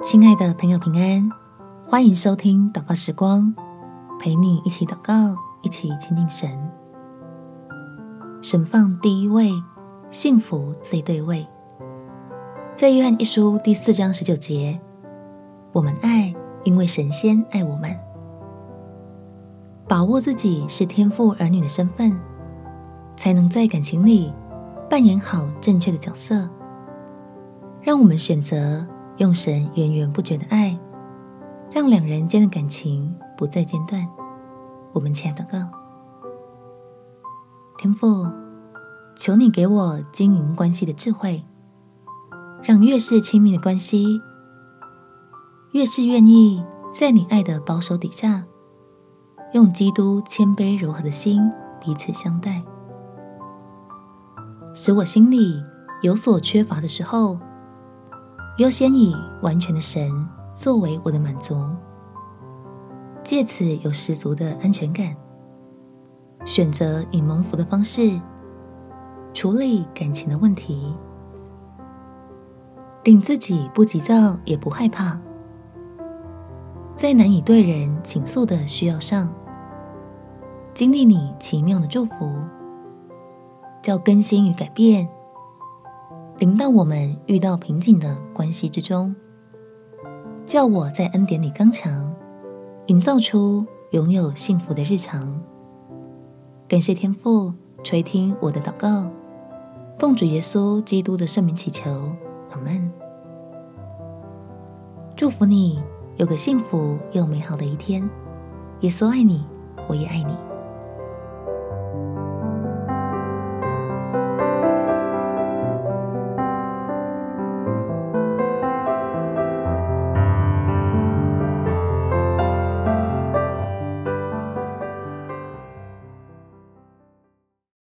亲爱的朋友，平安！欢迎收听祷告时光，陪你一起祷告，一起亲近神。神放第一位，幸福最对位。在约翰一书第四章十九节，我们爱，因为神仙爱我们。把握自己是天父儿女的身份，才能在感情里扮演好正确的角色。让我们选择。用神源源不绝的爱，让两人间的感情不再间断。我们亲爱的祷告，天父，求你给我经营关系的智慧，让越是亲密的关系，越是愿意在你爱的保守底下，用基督谦卑柔和的心彼此相待，使我心里有所缺乏的时候。优先以完全的神作为我的满足，借此有十足的安全感。选择以蒙福的方式处理感情的问题，令自己不急躁也不害怕，在难以对人倾诉的需要上，经历你奇妙的祝福，叫更新与改变。临到我们遇到瓶颈的关系之中，叫我在恩典里刚强，营造出拥有幸福的日常。感谢天父垂听我的祷告，奉主耶稣基督的圣名祈求，阿门。祝福你有个幸福又美好的一天。耶稣爱你，我也爱你。